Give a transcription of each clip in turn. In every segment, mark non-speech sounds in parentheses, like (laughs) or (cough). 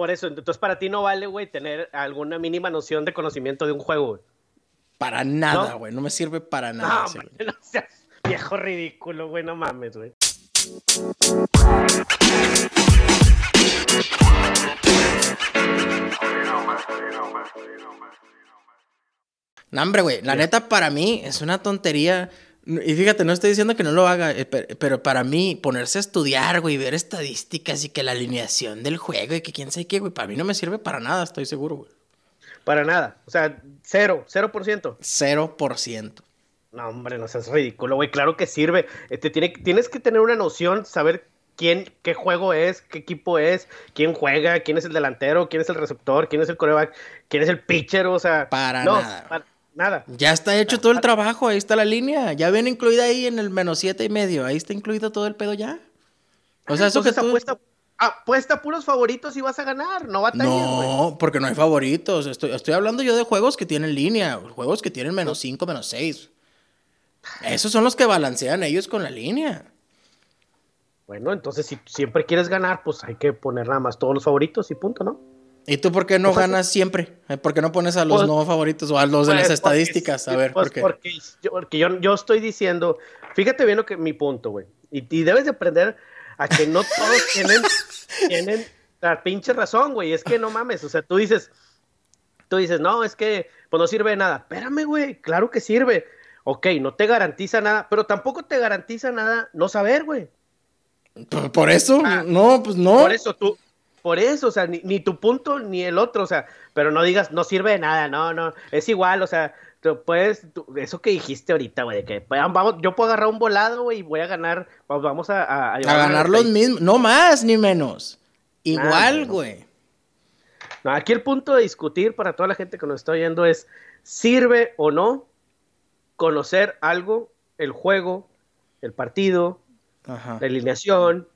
Por eso, entonces para ti no vale, güey, tener alguna mínima noción de conocimiento de un juego, güey. Para nada, güey. ¿No? me sirve para nada. No, no seas viejo ridículo, güey. No mames, güey. No, hombre, güey. La neta, para mí es una tontería. Y fíjate, no estoy diciendo que no lo haga, eh, pero para mí ponerse a estudiar, güey, ver estadísticas y que la alineación del juego y que quién sabe qué, güey, para mí no me sirve para nada, estoy seguro, güey. Para nada. O sea, cero, cero por ciento. Cero por ciento. No, hombre, no seas ridículo, güey. Claro que sirve. Este, tiene, tienes que tener una noción, saber quién, qué juego es, qué equipo es, quién juega, quién es el delantero, quién es el receptor, quién es el coreback, quién es el pitcher, o sea. Para nada. Nada. Ya está hecho todo el trabajo, ahí está la línea. Ya viene incluida ahí en el menos siete y medio. Ahí está incluido todo el pedo ya. O sea, eso que tú... apuesta, apuesta puros favoritos y vas a ganar, no va a No, porque no hay favoritos. Estoy, estoy hablando yo de juegos que tienen línea, juegos que tienen menos cinco, menos seis. Esos son los que balancean ellos con la línea. Bueno, entonces si siempre quieres ganar, pues hay que poner nada más todos los favoritos y punto, ¿no? ¿Y tú por qué no pues, ganas siempre? Eh, ¿Por qué no pones a los pues, no favoritos o a los de las pues, estadísticas? a ver, ¿por qué? Porque, yo, porque yo, estoy diciendo, fíjate bien lo que mi punto, güey. Y, debes de aprender a que no todos (laughs) tienen, tienen la pinche razón, güey. Es que no mames, o sea, tú dices, tú dices, no, es que pues no sirve de nada. Espérame, güey, claro que sirve ok, no te garantiza nada, pero tampoco te garantiza nada no saber, güey. Por, eso, ah, no, pues no. Por eso tú, por eso, o sea, ni, tu punto ni el otro, o sea, pero no digas, no sirve de nada, no, no, es igual, o sea, tú puedes, eso que dijiste ahorita, güey, de que pues, vamos, yo puedo agarrar un volado, güey, y voy a ganar, vamos a... A, a, ganar los mismos, no más ni menos, igual, güey. No, aquí el punto de discutir para toda la gente que nos está oyendo es, ¿sirve o no conocer algo, el juego, el partido, la alineación,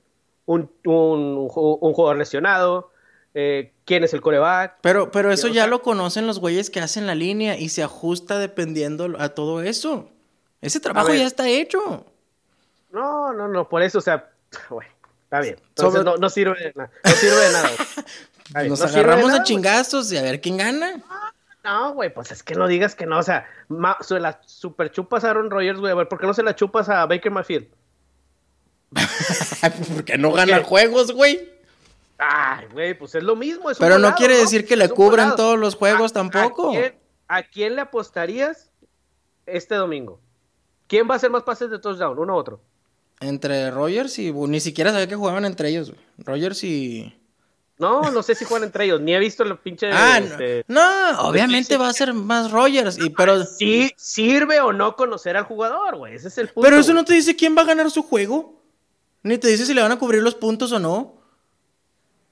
un, un, jugador lesionado, eh, quién es el coreback. Pero, pero eso ya lo conocen los güeyes que hacen la línea y se ajusta dependiendo a todo eso. Ese trabajo ya está hecho. No, no, no, por eso, o sea, (laughs) güey, está bien. Entonces no, sirve de nada. No sirve de nada. (laughs) Nos agarramos a chingazos y a ver quién gana. No, güey, pues es que no digas que no. O sea, se la super chupas a Aaron Rodgers, güey. A ver, ¿por qué no se la chupas a Baker Mayfield? (laughs) Porque no gana juegos, güey. Ay, güey, pues es lo mismo. Pero no quiere decir que le cubran todos los juegos tampoco. ¿a quién, le apostarías este domingo? ¿Quién va a hacer más pases de touchdown, uno u otro? Entre Rogers y... Ni siquiera sabía que jugaban entre ellos, güey. Rogers y... No, no sé si juegan entre ellos, ni he visto el pinche. Ah, este, no, obviamente va a ser más Rogers, y, pero. Sí, sirve o no conocer al jujugador, güey, ese es el punto. Pero eso no te dice quién va a ganar su juego, ni te dice si le van a cubrir los puntos o no.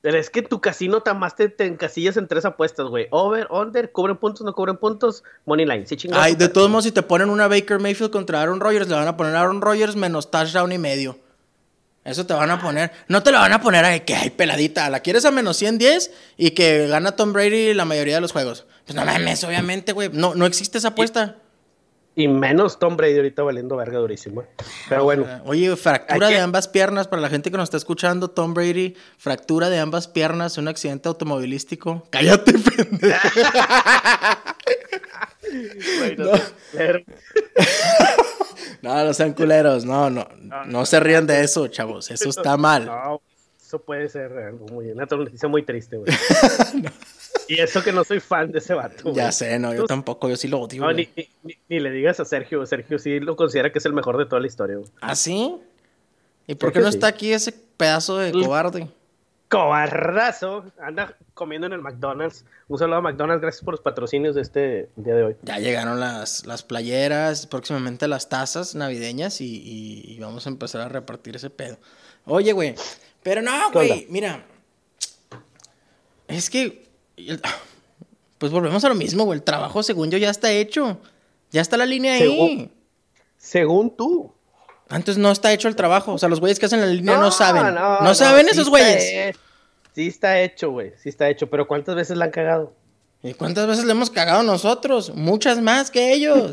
Pero es que tu casino tan más te, encasillas en tres apuestas, güey. Over, under, cubren puntos, no cubren puntos, money line. Sí, Ay, de todos modos, si te ponen una Baker Mayfield contra Aaron Rodgers, le van a poner Aaron Rodgers menos touchdown y medio. Eso te van a poner. No te lo van a poner a que hay peladita. La quieres a menos 110 y que gana Tom Brady la mayoría de los juegos. Pues no mames, obviamente, güey. No, no existe esa apuesta. Y, menos Tom Brady ahorita valiendo verga durísimo. Pero bueno. Oye, fractura de ambas piernas para la gente que nos está escuchando. Tom Brady, fractura de ambas piernas, un accidente automovilístico. Cállate, (laughs) pendejo. (laughs) No, no sean culeros, no, no, no, se rían de eso, chavos, eso (laughs) está mal. No, eso puede ser algo muy, una noticia muy triste, güey. (laughs) Y eso que no soy fan de ese vato. Ya sé, no, yo tampoco, yo sí lo odio. No, ni, ni, le digas a Sergio, Sergio sí lo considera que es el mejor de toda la historia. Güey. ¿Ah, sí? ¿Y por qué no está aquí ese pedazo de cobarde? cobarrazo anda comiendo en el McDonald's. Un saludo a McDonald's, gracias por los patrocinios de este día de hoy. Ya llegaron las, las playeras, próximamente las tazas navideñas y, vamos a empezar a repartir ese pedo. Oye, güey, pero no, güey, mira. Es que. (sighs) Pues volvemos a lo mismo, güey. El trabajo, según yo, ya está hecho. Ya está la línea ahí. Según tú. Antes no está hecho el trabajo. O sea, los güeyes que hacen la línea no, saben. No, saben esos güeyes. Sí está hecho, güey. Sí está hecho. Pero ¿cuántas veces la han cagado? ¿Y cuántas veces le hemos cagado nosotros? Muchas más que ellos.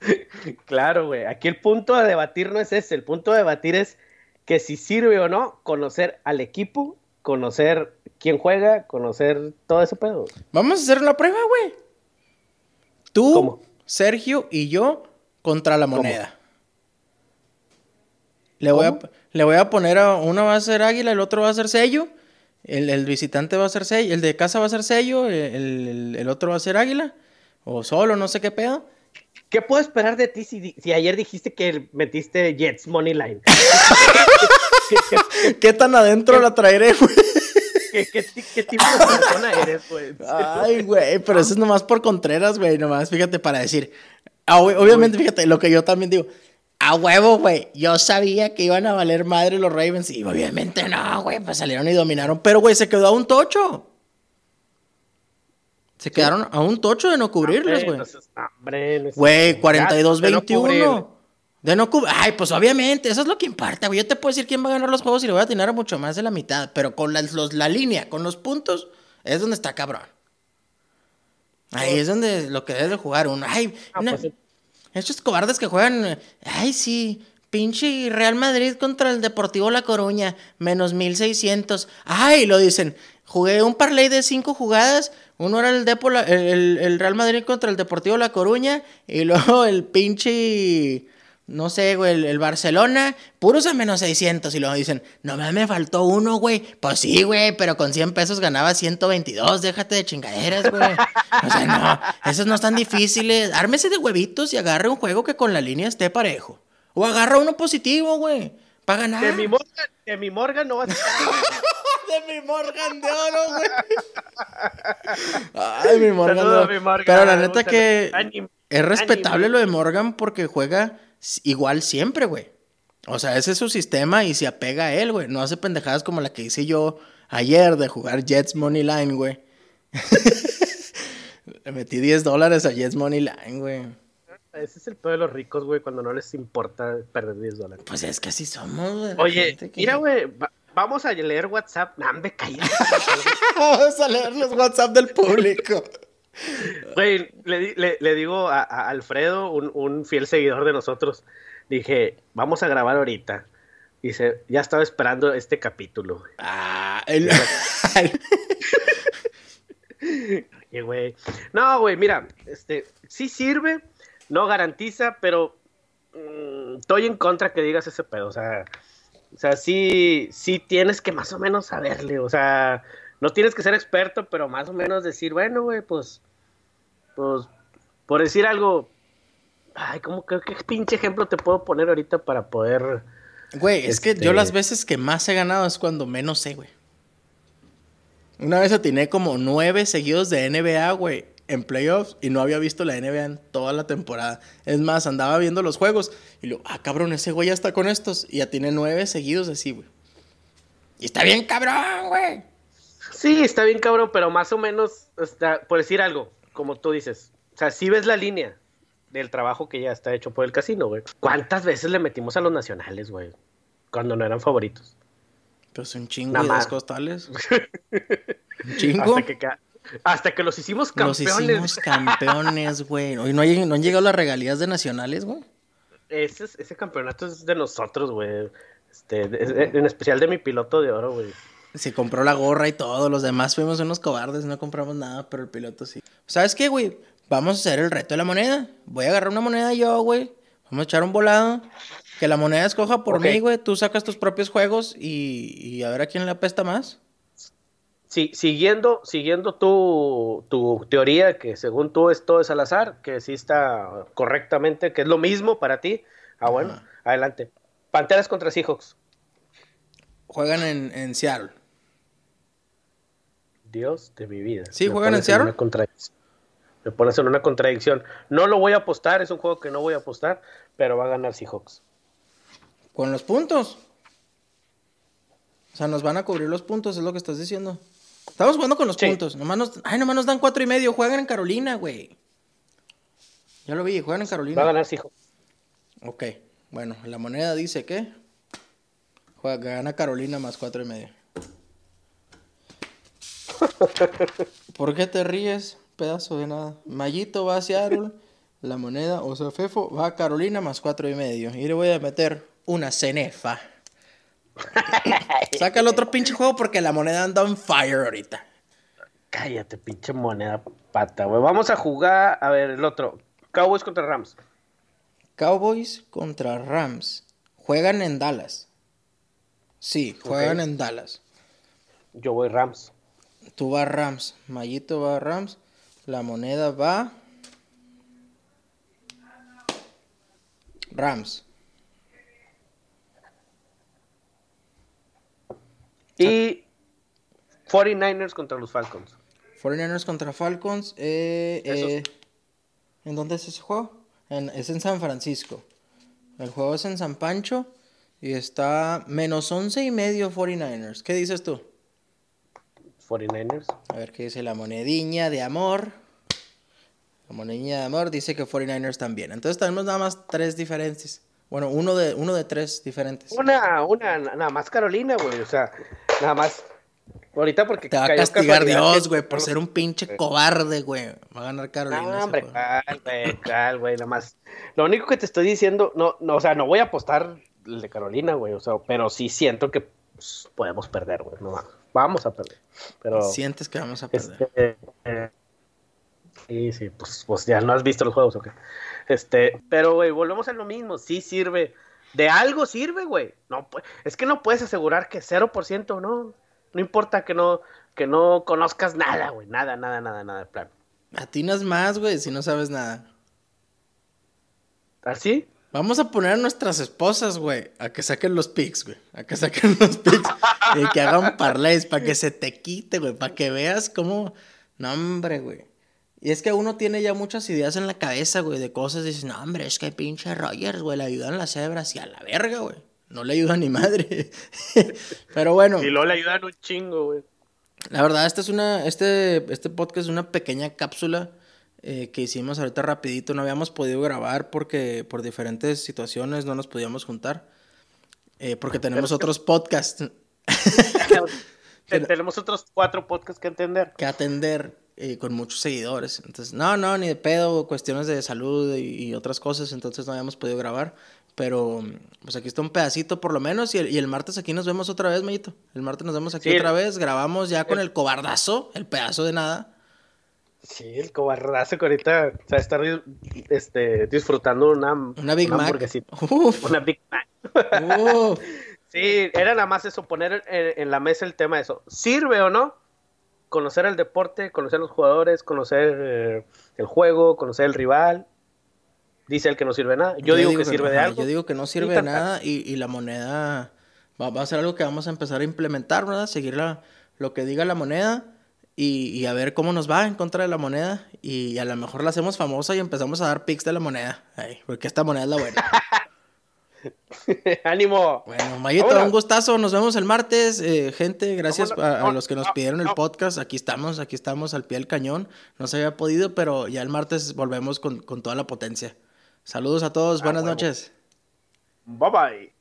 (laughs) claro, güey. Aquí el punto de debatir no es ese. El punto de debatir es que si sirve o no conocer al equipo, conocer quién juega, conocer todo ese pedo. Vamos a hacer una prueba, güey. Tú, Sergio y yo contra la moneda. Le voy, a, le voy a poner a uno va a ser águila, el otro va a ser sello. El, visitante va a ser sello, el de casa va a ser sello, el, otro va a ser águila. O solo, no sé qué pedo. ¿Qué puedo esperar de ti si, si ayer dijiste que metiste Jets Money Line? (laughs) ¿Qué, tan adentro la traeré, güey? (laughs) ¿Qué, tipo de persona eres, güey? (laughs) Ay, güey, pero eso es nomás por Contreras, güey, nomás, fíjate, para decir. Ah, obviamente, fíjate, lo que yo también digo. A huevo, güey. Yo sabía que iban a valer madre los Ravens. Y obviamente no, güey. Pues salieron y dominaron. Pero, güey, se quedó a un tocho. Se quedaron a un tocho de no cubrirles, güey. Güey, 42-21. De no cubrir. Ay, pues obviamente, eso es lo que importa, güey. Yo te puedo decir quién va a ganar los juegos y le voy a atinar mucho más de la mitad. Pero con la, la línea, con los puntos, es donde está cabrón. Ahí es donde lo que debe de jugar uno. Ay, ah, pues estos cobardes que juegan. Ay, sí. Pinche Real Madrid contra el Deportivo La Coruña. Menos 1600. Ay, lo dicen. Jugué un parlay de cinco jugadas. Uno era el, Depo, el, el Real Madrid contra el Deportivo La Coruña. Y (laughs) luego el pinche no sé, güey, el, Barcelona, puros a menos 600. Y luego dicen, no me faltó uno, güey. Pues sí, güey, pero con 100 pesos ganaba 122. Déjate de chingaderas, güey. O sea, no, esos no están difíciles. Ármese de huevitos y agarre un juego que con la línea esté parejo. O agarra uno positivo, güey. Para ganar. De mi Morgan, de mi Morgan no vas a (laughs) de mi Morgan de oro, güey. Ay, mi Morgan. de oro. Pero la neta que es respetable lo de Morgan porque juega igual siempre, güey. O sea, ese es su sistema y se apega a él, güey. No hace pendejadas como la que hice yo ayer de jugar Jets Money Line, güey. (laughs) Le metí 10 dólares a Jets Money Line, güey. Ese es el pedo de los ricos, güey, cuando no les importa perder 10 dólares. Pues es que así somos, güey. Oye, mira, güey, vamos a leer WhatsApp. Nambe, (laughs) vamos a leer los WhatsApp del público. Güey, le, digo a, Alfredo, un, fiel seguidor de nosotros, dije, vamos a grabar ahorita. Dice, ya estaba esperando este capítulo. Ah, el... (laughs) güey. No, güey, mira, este, sí sirve, no garantiza, pero mm, estoy en contra que digas ese pedo. O sea, o sea, sí, sí tienes que más o menos saberle. O sea, no tienes que ser experto, pero más o menos decir, bueno, güey, pues, pues, por decir algo, ay, ¿cómo que qué pinche ejemplo te puedo poner ahorita para poder... Güey, es que yo las este veces que más he ganado es cuando menos sé, güey. Una vez atiné como nueve seguidos de NBA, güey, en playoffs y no había visto la NBA en toda la temporada. Es más, andaba viendo los juegos y lo, ah, cabrón, ese güey ya está con estos. Y atiné nueve seguidos así, güey. Y está bien, cabrón, güey. Sí, está bien cabrón, pero más o menos, está, por decir algo, como tú dices, o sea, si ves la línea del trabajo que ya está hecho por el casino, güey. ¿Cuántas veces le metimos a los nacionales, güey? Cuando no eran favoritos. Pues un chingo de dos costales. (laughs) un chingo. Hasta que, los hicimos campeones. Los hicimos campeones, güey. Hoy no, no, han llegado las regalías de nacionales, güey. Ese, ese campeonato es de nosotros, güey. Este, en especial de mi piloto de oro, güey. Se compró la gorra y todo. Los demás fuimos unos cobardes, no compramos nada, pero el piloto sí. ¿Sabes qué, güey? Vamos a hacer el reto de la moneda. Voy a agarrar una moneda yo, güey. Vamos a echar un volado. Que la moneda escoja por mí, güey. Tú sacas tus propios juegos y, a ver a quién le apesta más. Sí, siguiendo, siguiendo tu, tu, teoría, que según tú esto es al azar, que sí está correctamente, que es lo mismo para ti. Ah, bueno, adelante. Panteras contra Seahawks. Juegan en, en Seattle. Dios de mi vida. Sí, juegan en Seattle. Me pones en una contradicción. No lo voy a apostar, es un juego que no voy a apostar, pero va a ganar Seahawks. Con los puntos. O sea, nos van a cubrir los puntos, es lo que estás diciendo. Estamos jugando con los puntos. Nomás nos, ay, nomás nos dan cuatro y medio. Juegan en Carolina, güey. Ya lo vi, juegan en Carolina. Va a ganar Seahawks. Ok, bueno, la moneda dice que juega, gana Carolina más cuatro y medio. ¿Por qué te ríes? Pedazo de nada. Mayito va a Seattle. La moneda, o sea, Fefo, va a Carolina más cuatro y medio. Y le voy a meter una cenefa. Saca el otro pinche juego porque la moneda anda on fire ahorita. Cállate, pinche moneda pata, güey. Vamos a jugar, a ver, el otro. Cowboys contra Rams. Cowboys contra Rams. Juegan en Dallas. Sí, juegan en Dallas. Yo voy Rams. Tú vas Rams. Mayito va Rams. La moneda va. Rams. Y 49ers contra los Falcons. 49ers contra Falcons. Eh, eh, ¿En dónde es ese juego? es en San Francisco. El juego es en San Pancho. Y está menos 11 y medio 49ers. ¿Qué dices tú? 49ers. A ver qué dice la monediña de amor. La monediña de amor dice que 49ers también. Entonces tenemos nada más tres diferencias. Bueno, uno de, uno de tres diferentes. Una, una, nada más Carolina, güey. O sea, nada más. Ahorita porque te va a castigar Dios, güey, por ser un pinche cobarde, güey. Va a ganar Carolina. No, hombre, cal, güey, cal, güey, nada más. Lo único que te estoy diciendo, no, no, o sea, no voy a apostar el de Carolina, güey, o sea, pero sí siento que pues, podemos perder, güey, no vamos a perder. Pero sientes que vamos a perder. Este, eh, sí, sí, pues, pues ya no has visto los juegos, ok. Este, pero, güey, volvemos a lo mismo. Sí sirve. De algo sirve, güey. No, es que no puedes asegurar que 0% no. No importa que no, que no conozcas nada, güey. Nada, nada, nada, nada de plan. Atinas más, güey, si no sabes nada. ¿Así? ¿Ah, Vamos a poner a nuestras esposas, güey, a que saquen los pics, güey. A que saquen los pics (laughs) y que hagan parlays para que se te quite, güey. Para que veas cómo. No, hombre, güey. Y es que uno tiene ya muchas ideas en la cabeza, güey, de cosas. Dices, no, hombre, es que pinche Rogers, güey, le ayudan las cebras y a la verga, güey. No le ayuda ni madre. (laughs) Pero bueno. Y luego le ayudan un chingo, güey. La verdad, este es una, este, este podcast es una pequeña cápsula eh, que hicimos ahorita rapidito. No habíamos podido grabar porque por diferentes situaciones no nos podíamos juntar. Eh, porque tenemos otros podcasts. (laughs) tenemos otros cuatro podcasts que atender. Que atender. Eh, con muchos seguidores. Entonces, no, no, ni de pedo, cuestiones de salud y, otras cosas, entonces no habíamos podido grabar. Pero, pues aquí está un pedacito por lo menos. Y el, y el martes aquí nos vemos otra vez, Mayito. El martes nos vemos aquí otra vez. Grabamos ya con el cobardazo, el pedazo de nada. Sí, el cobardazo que ahorita o sea, este, disfrutando una, una Big Mac. Una Big Mac. (laughs) sí, era nada más eso, poner en la mesa el tema de eso. ¿Sirve o no? conocer el deporte, conocer los jugadores, conocer eh, el juego, conocer el rival. Dice el que no sirve nada. Yo, digo, que, sirve de algo. Yo digo que no sirve de nada y, la moneda va, a ser algo que vamos a empezar a implementar, ¿verdad? Seguir lo que diga la moneda y, a ver cómo nos va en contra de la moneda. Y a lo mejor la hacemos famosa y empezamos a dar pics de la moneda. porque esta moneda es la buena. (laughs) Ánimo. Bueno, Mayito, un gustazo. Nos vemos el martes. Eh, gente, gracias a, los que nos pidieron el podcast. Aquí estamos, aquí estamos al pie del cañón. No se había podido, pero ya el martes volvemos con, toda la potencia. Saludos a todos. Ah, Buenas noches. Bye bye.